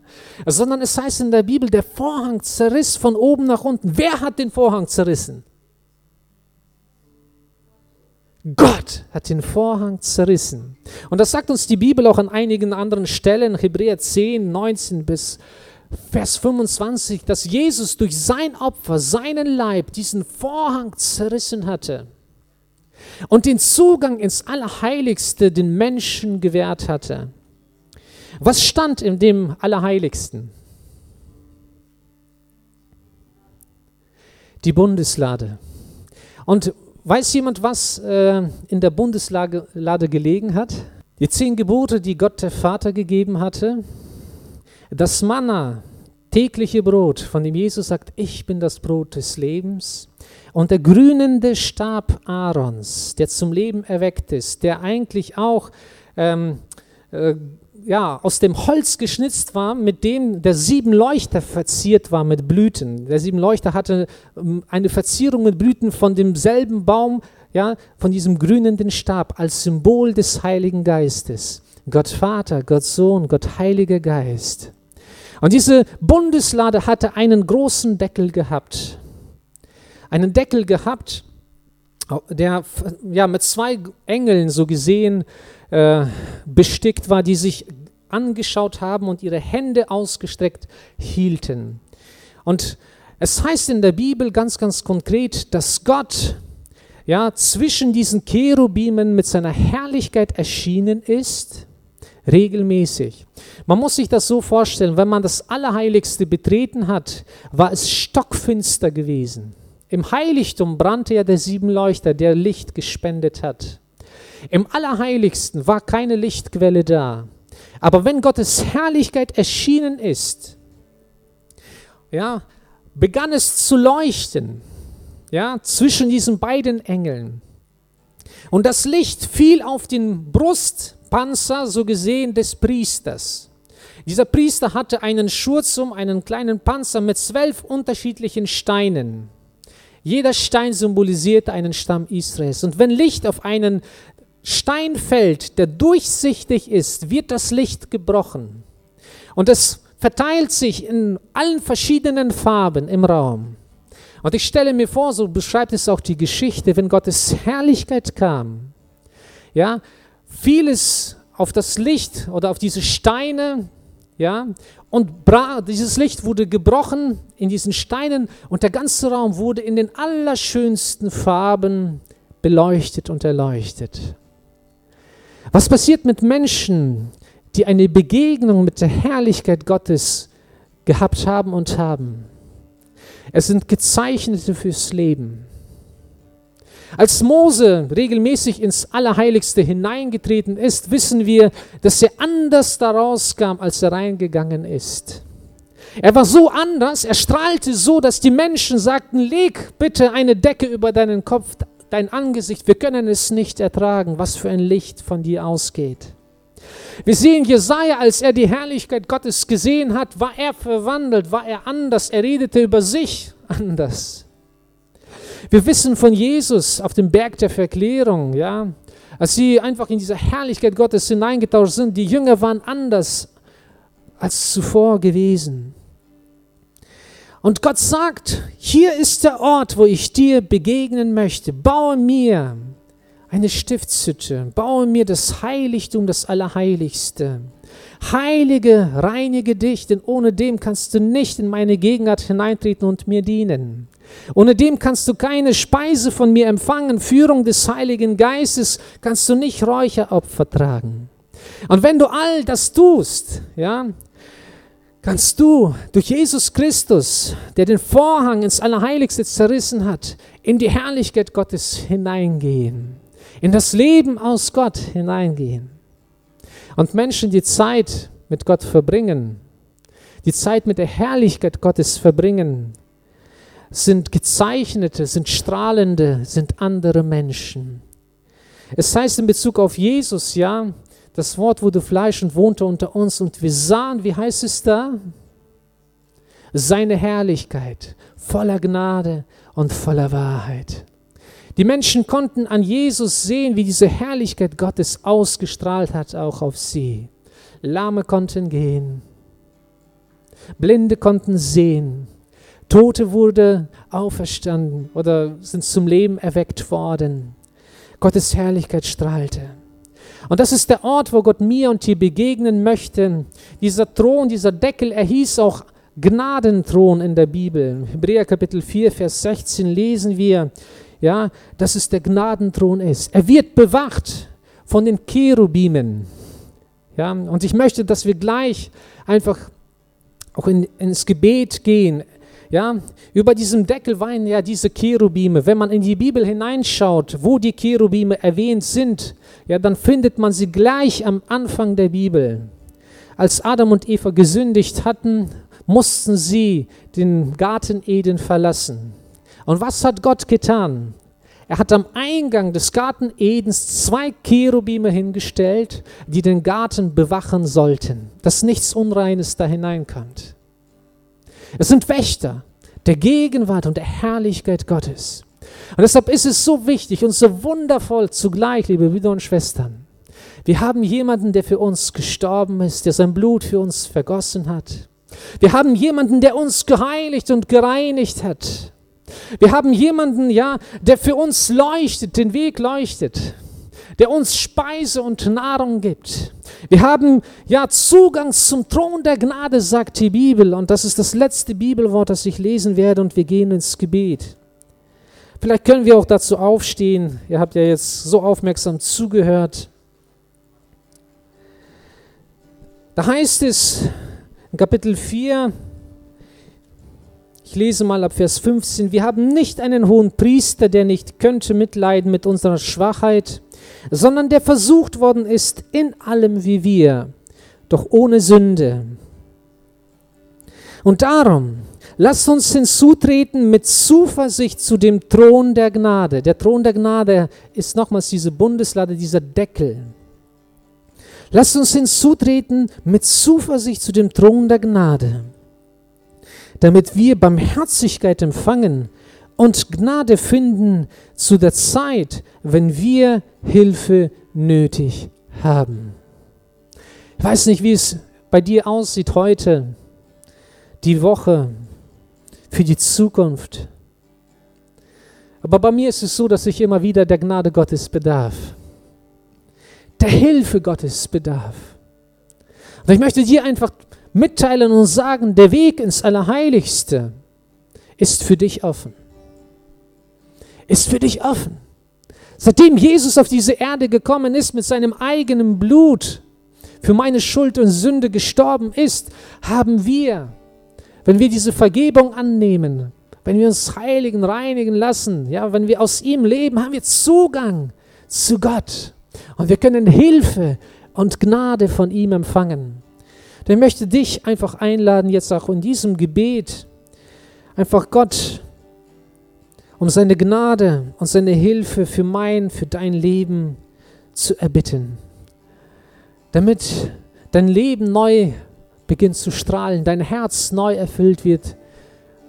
sondern es heißt in der Bibel, der Vorhang zerriss von oben nach unten. Wer hat den Vorhang zerrissen? Gott hat den Vorhang zerrissen. Und das sagt uns die Bibel auch an einigen anderen Stellen, Hebräer 10, 19 bis Vers 25, dass Jesus durch sein Opfer, seinen Leib, diesen Vorhang zerrissen hatte und den Zugang ins Allerheiligste den Menschen gewährt hatte. Was stand in dem Allerheiligsten? Die Bundeslade. Und weiß jemand, was äh, in der Bundeslade gelegen hat? Die zehn Gebote, die Gott der Vater gegeben hatte. Das Manna, tägliche Brot, von dem Jesus sagt, ich bin das Brot des Lebens. Und der grünende Stab Aarons, der zum Leben erweckt ist, der eigentlich auch ähm, äh, ja, aus dem Holz geschnitzt war, mit dem der sieben Leuchter verziert war mit Blüten. Der sieben Leuchter hatte ähm, eine Verzierung mit Blüten von demselben Baum, ja, von diesem grünenden Stab als Symbol des Heiligen Geistes. Gott Vater, Gott Sohn, Gott Heiliger Geist. Und diese Bundeslade hatte einen großen Deckel gehabt einen Deckel gehabt, der ja, mit zwei Engeln so gesehen äh, bestickt war, die sich angeschaut haben und ihre Hände ausgestreckt hielten. Und es heißt in der Bibel ganz, ganz konkret, dass Gott ja, zwischen diesen Cherubimen mit seiner Herrlichkeit erschienen ist, regelmäßig. Man muss sich das so vorstellen, wenn man das Allerheiligste betreten hat, war es stockfinster gewesen. Im Heiligtum brannte ja der Siebenleuchter, der Licht gespendet hat. Im Allerheiligsten war keine Lichtquelle da. Aber wenn Gottes Herrlichkeit erschienen ist, ja, begann es zu leuchten, ja, zwischen diesen beiden Engeln. Und das Licht fiel auf den Brustpanzer, so gesehen, des Priesters. Dieser Priester hatte einen Schurz um, einen kleinen Panzer mit zwölf unterschiedlichen Steinen. Jeder Stein symbolisiert einen Stamm Israels. Und wenn Licht auf einen Stein fällt, der durchsichtig ist, wird das Licht gebrochen. Und es verteilt sich in allen verschiedenen Farben im Raum. Und ich stelle mir vor, so beschreibt es auch die Geschichte, wenn Gottes Herrlichkeit kam, ja, vieles auf das Licht oder auf diese Steine, ja, und dieses Licht wurde gebrochen in diesen Steinen und der ganze Raum wurde in den allerschönsten Farben beleuchtet und erleuchtet. Was passiert mit Menschen, die eine Begegnung mit der Herrlichkeit Gottes gehabt haben und haben? Es sind Gezeichnete fürs Leben. Als Mose regelmäßig ins Allerheiligste hineingetreten ist, wissen wir, dass er anders daraus kam, als er reingegangen ist. Er war so anders, er strahlte so, dass die Menschen sagten, leg bitte eine Decke über deinen Kopf, dein Angesicht, wir können es nicht ertragen, was für ein Licht von dir ausgeht. Wir sehen Jesaja, als er die Herrlichkeit Gottes gesehen hat, war er verwandelt, war er anders, er redete über sich anders. Wir wissen von Jesus auf dem Berg der Verklärung, ja, als sie einfach in diese Herrlichkeit Gottes hineingetaucht sind, die Jünger waren anders als zuvor gewesen. Und Gott sagt, hier ist der Ort, wo ich dir begegnen möchte. Baue mir eine Stiftshütte, baue mir das Heiligtum, das Allerheiligste. Heilige, reinige dich, denn ohne dem kannst du nicht in meine Gegenwart hineintreten und mir dienen. Ohne dem kannst du keine Speise von mir empfangen. Führung des Heiligen Geistes kannst du nicht Räucheropfer tragen. Und wenn du all das tust, ja, kannst du durch Jesus Christus, der den Vorhang ins Allerheiligste zerrissen hat, in die Herrlichkeit Gottes hineingehen, in das Leben aus Gott hineingehen. Und Menschen, die Zeit mit Gott verbringen, die Zeit mit der Herrlichkeit Gottes verbringen, sind gezeichnete, sind strahlende, sind andere Menschen. Es heißt in Bezug auf Jesus, ja, das Wort wurde Fleisch und wohnte unter uns und wir sahen, wie heißt es da? Seine Herrlichkeit, voller Gnade und voller Wahrheit. Die Menschen konnten an Jesus sehen, wie diese Herrlichkeit Gottes ausgestrahlt hat, auch auf sie. Lahme konnten gehen, Blinde konnten sehen, Tote wurde auferstanden oder sind zum Leben erweckt worden. Gottes Herrlichkeit strahlte. Und das ist der Ort, wo Gott mir und dir begegnen möchte. Dieser Thron, dieser Deckel, er hieß auch Gnadenthron in der Bibel. Hebräer Kapitel 4, Vers 16 lesen wir, ja, dass es der Gnadenthron ist. Er wird bewacht von den Cherubimen. Ja, und ich möchte, dass wir gleich einfach auch in, ins Gebet gehen. Ja, über diesem Deckel weinen ja diese Cherubime. Wenn man in die Bibel hineinschaut, wo die Cherubime erwähnt sind, ja, dann findet man sie gleich am Anfang der Bibel. Als Adam und Eva gesündigt hatten, mussten sie den Garten Eden verlassen. Und was hat Gott getan? Er hat am Eingang des Garten Edens zwei Cherubime hingestellt, die den Garten bewachen sollten, dass nichts Unreines da hineinkommt. Es sind Wächter der Gegenwart und der Herrlichkeit Gottes. Und deshalb ist es so wichtig und so wundervoll zugleich, liebe Brüder und Schwestern. Wir haben jemanden, der für uns gestorben ist, der sein Blut für uns vergossen hat. Wir haben jemanden, der uns geheiligt und gereinigt hat. Wir haben jemanden, ja, der für uns leuchtet, den Weg leuchtet der uns Speise und Nahrung gibt. Wir haben ja Zugang zum Thron der Gnade, sagt die Bibel. Und das ist das letzte Bibelwort, das ich lesen werde. Und wir gehen ins Gebet. Vielleicht können wir auch dazu aufstehen. Ihr habt ja jetzt so aufmerksam zugehört. Da heißt es in Kapitel 4, ich lese mal ab Vers 15, wir haben nicht einen hohen Priester, der nicht könnte mitleiden mit unserer Schwachheit, sondern der versucht worden ist in allem wie wir, doch ohne Sünde. Und darum, lasst uns hinzutreten mit Zuversicht zu dem Thron der Gnade. Der Thron der Gnade ist nochmals diese Bundeslade, dieser Deckel. Lasst uns hinzutreten mit Zuversicht zu dem Thron der Gnade, damit wir Barmherzigkeit empfangen und Gnade finden zu der Zeit, wenn wir Hilfe nötig haben. Ich weiß nicht, wie es bei dir aussieht heute, die Woche, für die Zukunft. Aber bei mir ist es so, dass ich immer wieder der Gnade Gottes bedarf, der Hilfe Gottes bedarf. Und ich möchte dir einfach mitteilen und sagen, der Weg ins Allerheiligste ist für dich offen ist für dich offen. Seitdem Jesus auf diese Erde gekommen ist, mit seinem eigenen Blut für meine Schuld und Sünde gestorben ist, haben wir, wenn wir diese Vergebung annehmen, wenn wir uns heiligen, reinigen lassen, ja, wenn wir aus ihm leben, haben wir Zugang zu Gott. Und wir können Hilfe und Gnade von ihm empfangen. Der möchte dich einfach einladen, jetzt auch in diesem Gebet, einfach Gott um seine Gnade und seine Hilfe für mein, für dein Leben zu erbitten. Damit dein Leben neu beginnt zu strahlen, dein Herz neu erfüllt wird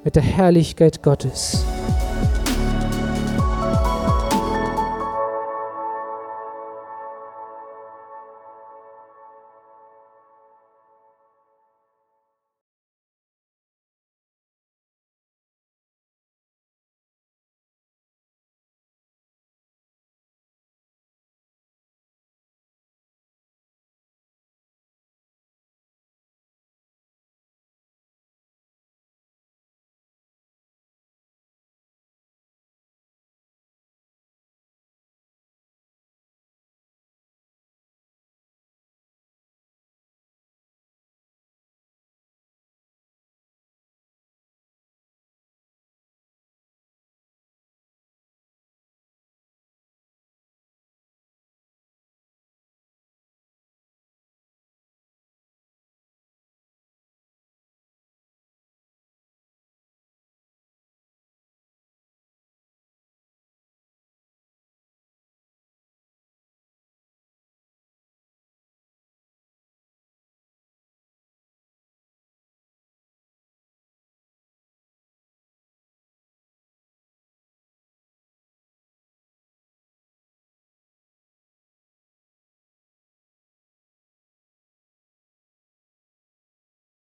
mit der Herrlichkeit Gottes.